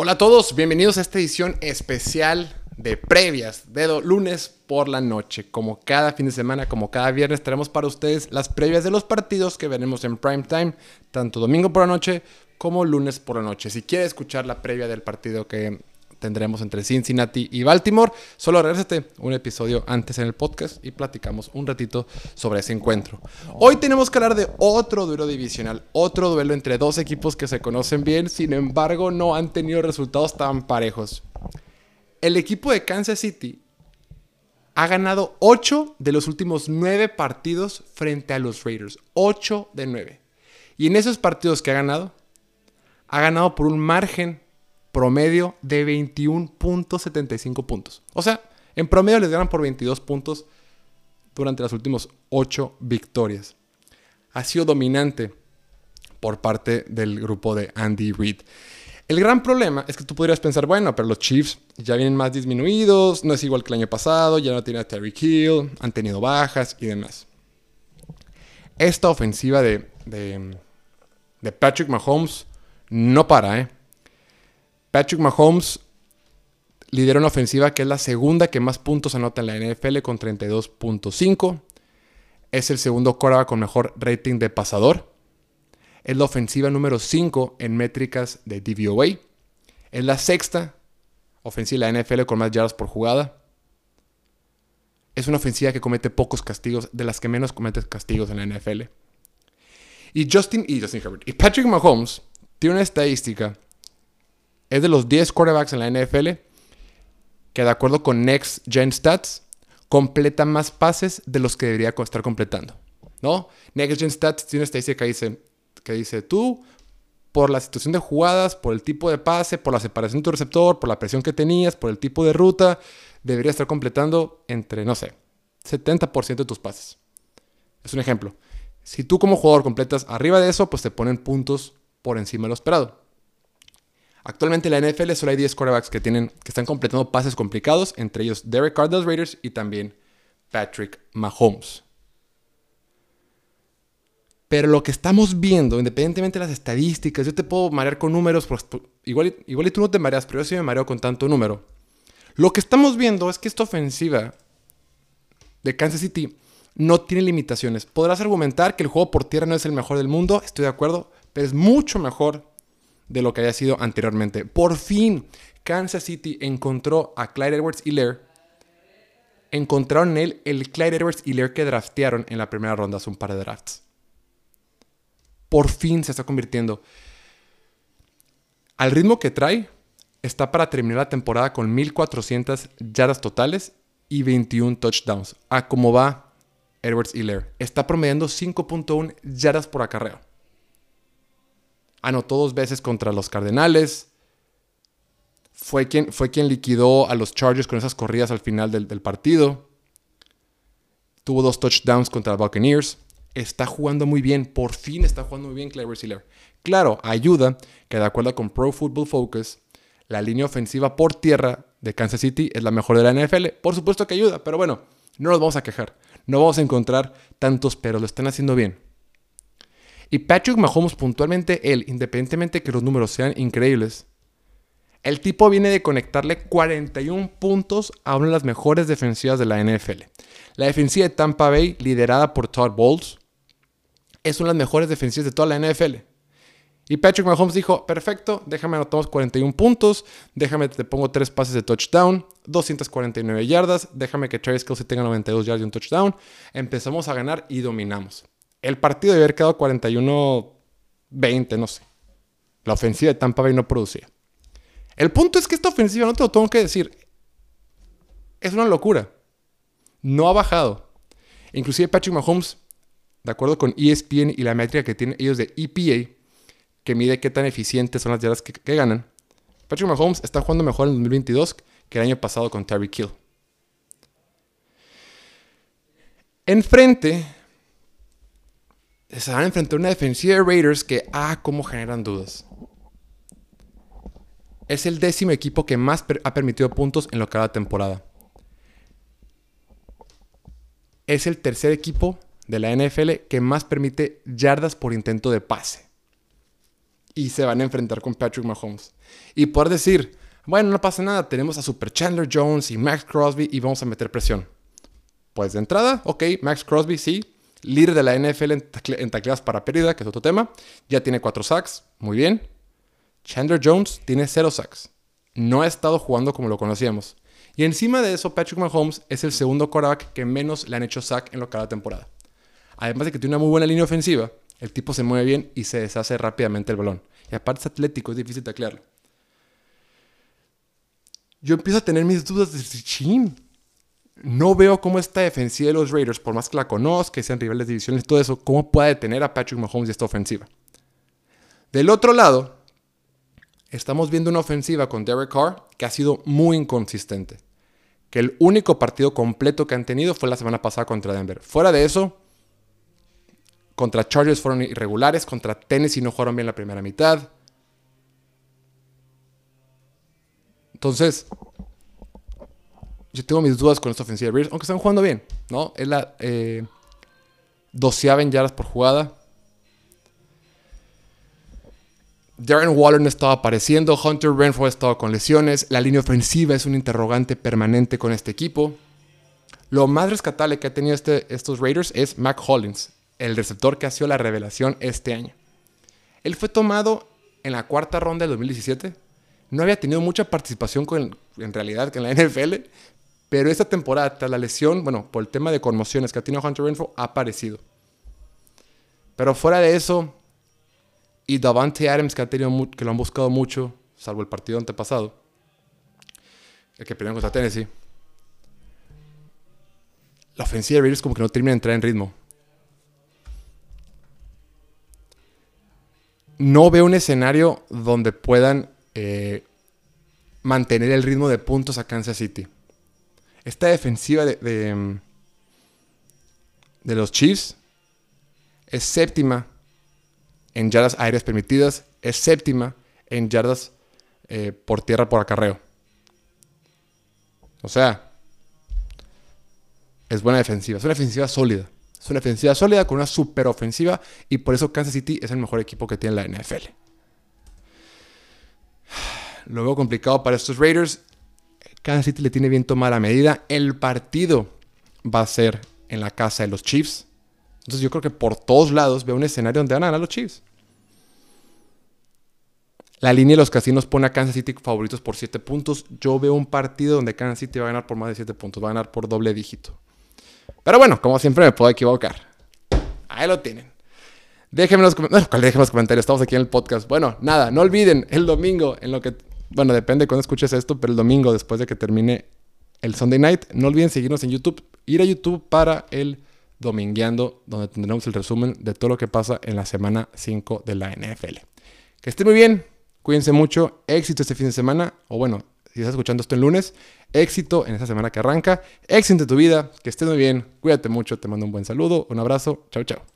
Hola a todos, bienvenidos a esta edición especial de previas de lunes por la noche. Como cada fin de semana, como cada viernes, traemos para ustedes las previas de los partidos que veremos en prime time, tanto domingo por la noche como lunes por la noche. Si quieres escuchar la previa del partido que tendremos entre Cincinnati y Baltimore. Solo regresate un episodio antes en el podcast y platicamos un ratito sobre ese encuentro. Hoy tenemos que hablar de otro duelo divisional, otro duelo entre dos equipos que se conocen bien, sin embargo no han tenido resultados tan parejos. El equipo de Kansas City ha ganado 8 de los últimos 9 partidos frente a los Raiders. 8 de 9. Y en esos partidos que ha ganado, ha ganado por un margen promedio de 21.75 puntos. O sea, en promedio les ganan por 22 puntos durante las últimas 8 victorias. Ha sido dominante por parte del grupo de Andy Reid. El gran problema es que tú podrías pensar, bueno, pero los Chiefs ya vienen más disminuidos, no es igual que el año pasado, ya no tiene a Terry Hill, han tenido bajas y demás. Esta ofensiva de, de, de Patrick Mahomes no para, ¿eh? Patrick Mahomes lidera una ofensiva que es la segunda que más puntos anota en la NFL con 32.5. Es el segundo quarterback con mejor rating de pasador. Es la ofensiva número 5 en métricas de DVOA. Es la sexta ofensiva de la NFL con más yardas por jugada. Es una ofensiva que comete pocos castigos, de las que menos comete castigos en la NFL. Y Justin, y Justin Herbert y Patrick Mahomes tiene una estadística es de los 10 quarterbacks en la NFL que de acuerdo con Next Gen Stats completa más pases de los que debería estar completando. ¿no? Next Gen Stats tiene una estadística que dice, que dice tú, por la situación de jugadas, por el tipo de pase, por la separación de tu receptor, por la presión que tenías, por el tipo de ruta, debería estar completando entre, no sé, 70% de tus pases. Es un ejemplo. Si tú como jugador completas arriba de eso, pues te ponen puntos por encima de lo esperado. Actualmente en la NFL solo hay 10 quarterbacks que, tienen, que están completando pases complicados, entre ellos Derek Carr de los Raiders y también Patrick Mahomes. Pero lo que estamos viendo, independientemente de las estadísticas, yo te puedo marear con números, pues, igual, igual y tú no te mareas, pero yo sí me mareo con tanto número. Lo que estamos viendo es que esta ofensiva de Kansas City no tiene limitaciones. Podrás argumentar que el juego por tierra no es el mejor del mundo, estoy de acuerdo, pero es mucho mejor de lo que había sido anteriormente. Por fin, Kansas City encontró a Clyde Edwards Lair. Encontraron en él el Clyde Edwards Lair que draftearon en la primera ronda hace un par de drafts. Por fin se está convirtiendo. Al ritmo que trae, está para terminar la temporada con 1400 yardas totales y 21 touchdowns. A cómo va Edwards Lair. Está promediando 5.1 yardas por acarreo. Anotó dos veces contra los Cardenales. Fue quien, fue quien liquidó a los Chargers con esas corridas al final del, partido. Tuvo dos touchdowns contra los Buccaneers. Está jugando muy bien. Por fin está jugando muy bien Clever Sealer. Claro, ayuda que de acuerdo con Pro Football Focus, la línea ofensiva por tierra de Kansas City es la mejor de la NFL. Por supuesto que ayuda, pero bueno, no nos vamos a quejar. No vamos a encontrar tantos, pero lo están haciendo bien. Y Patrick Mahomes puntualmente él, independientemente que los números sean increíbles, el tipo viene de conectarle 41 puntos a una de las mejores defensivas de la NFL. La defensiva de Tampa Bay, liderada por Todd Bowles, es una de las mejores defensivas de toda la NFL. Y Patrick Mahomes dijo, perfecto, déjame anotamos 41 puntos, déjame te pongo tres pases de touchdown, 249 yardas, déjame que Travis Kelsey tenga 92 yardas y un touchdown. Empezamos a ganar y dominamos. El partido debe haber quedado 41-20, no sé. La ofensiva de Tampa Bay no producía. El punto es que esta ofensiva, no te lo tengo que decir, es una locura. No ha bajado. Inclusive Patrick Mahomes, de acuerdo con ESPN y la métrica que tienen ellos de EPA, que mide qué tan eficientes son las yardas que, ganan, Patrick Mahomes está jugando mejor en 2022 que el año pasado con Terry Kill. Enfrente se van a enfrentar a una defensiva de Raiders que, ah, cómo generan dudas. Es el décimo equipo que más ha permitido puntos en lo que va la temporada. Es el tercer equipo de la NFL que más permite yardas por intento de pase. y se van a enfrentar con Patrick Mahomes. Y por decir, bueno, no pasa nada, tenemos a Super Chandler Jones y Max Crosby y vamos a meter presión. Pues de entrada, ok, Max Crosby sí, líder de la NFL en, tacleadas para pérdida, que es otro tema, ya tiene cuatro sacks, muy bien. Chandler Jones tiene cero sacks. No ha estado jugando como lo conocíamos. Y encima de eso, Patrick Mahomes es el segundo quarterback que menos le han hecho sack en lo cada temporada. Además de que tiene una muy buena línea ofensiva, el tipo se mueve bien y se deshace rápidamente el balón. Y aparte es atlético, es difícil taclearlo. Yo empiezo a tener mis dudas de chin. No veo cómo esta defensiva de los Raiders, por más que la conozca, que sean rivales de divisiones, todo eso, cómo puede detener a Patrick Mahomes y esta ofensiva. Del otro lado, estamos viendo una ofensiva con Derek Carr que ha sido muy inconsistente que el único partido completo que han tenido fue la semana pasada contra Denver. Fuera de eso, contra Chargers fueron irregulares, contra Tennessee no jugaron bien la primera mitad. Entonces, yo tengo mis dudas con esta ofensiva de aunque están jugando bien, ¿no? Es la eh, doceava en yardas por jugada. Darren Waller no estaba apareciendo, Hunter Renfro estaba con lesiones, la línea ofensiva es un interrogante permanente con este equipo. Lo más rescatable que ha tenido este, estos Raiders es Mac Hollins, el receptor que ha sido la revelación este año. Él fue tomado en la cuarta ronda del 2017. No había tenido mucha participación con, en realidad en la NFL, pero esta temporada, la lesión, bueno, por el tema de conmociones que ha tenido Hunter Renfro, ha aparecido. Pero fuera de eso, y Davante Adams, que, ha tenido que lo han buscado mucho, salvo el partido antepasado, el que pelearon contra Tennessee. La ofensiva de Raiders como que no termina de entrar en ritmo. No veo un escenario donde puedan eh, mantener el ritmo de puntos a Kansas City. Esta defensiva de, de, los Chiefs es séptima en yardas aéreas permitidas, es séptima en yardas eh, por tierra por acarreo. O sea, es buena defensiva, es una defensiva sólida. Es una defensiva sólida con una super ofensiva y por eso Kansas City es el mejor equipo que tiene la NFL. Lo veo complicado para estos Raiders. Kansas City le tiene bien tomada la medida. El partido va a ser en la casa de los Chiefs. Entonces yo creo que por todos lados veo un escenario donde van a ganar los Chiefs. La línea de los casinos pone a Kansas City favoritos por 7 puntos. Yo veo un partido donde Kansas City va a ganar por más de 7 puntos. Va a ganar por doble dígito. Pero bueno, como siempre me puedo equivocar. Ahí lo tienen. Déjenme los, déjenme los comentarios. Estamos aquí en el podcast. Bueno, nada, no olviden el domingo en lo que... Bueno, depende de cuándo escuches esto, pero el domingo después de que termine el Sunday Night, no olviden seguirnos en YouTube. Ir a YouTube para el Domingueando, donde tendremos el resumen de todo lo que pasa en la semana 5 de la NFL. Que esté muy bien. Cuídense mucho, éxito este fin de semana, o bueno, si estás escuchando esto el lunes, éxito en esta semana que arranca, éxito en tu vida, que estés muy bien, cuídate mucho, te mando un buen saludo, un abrazo, chao chao.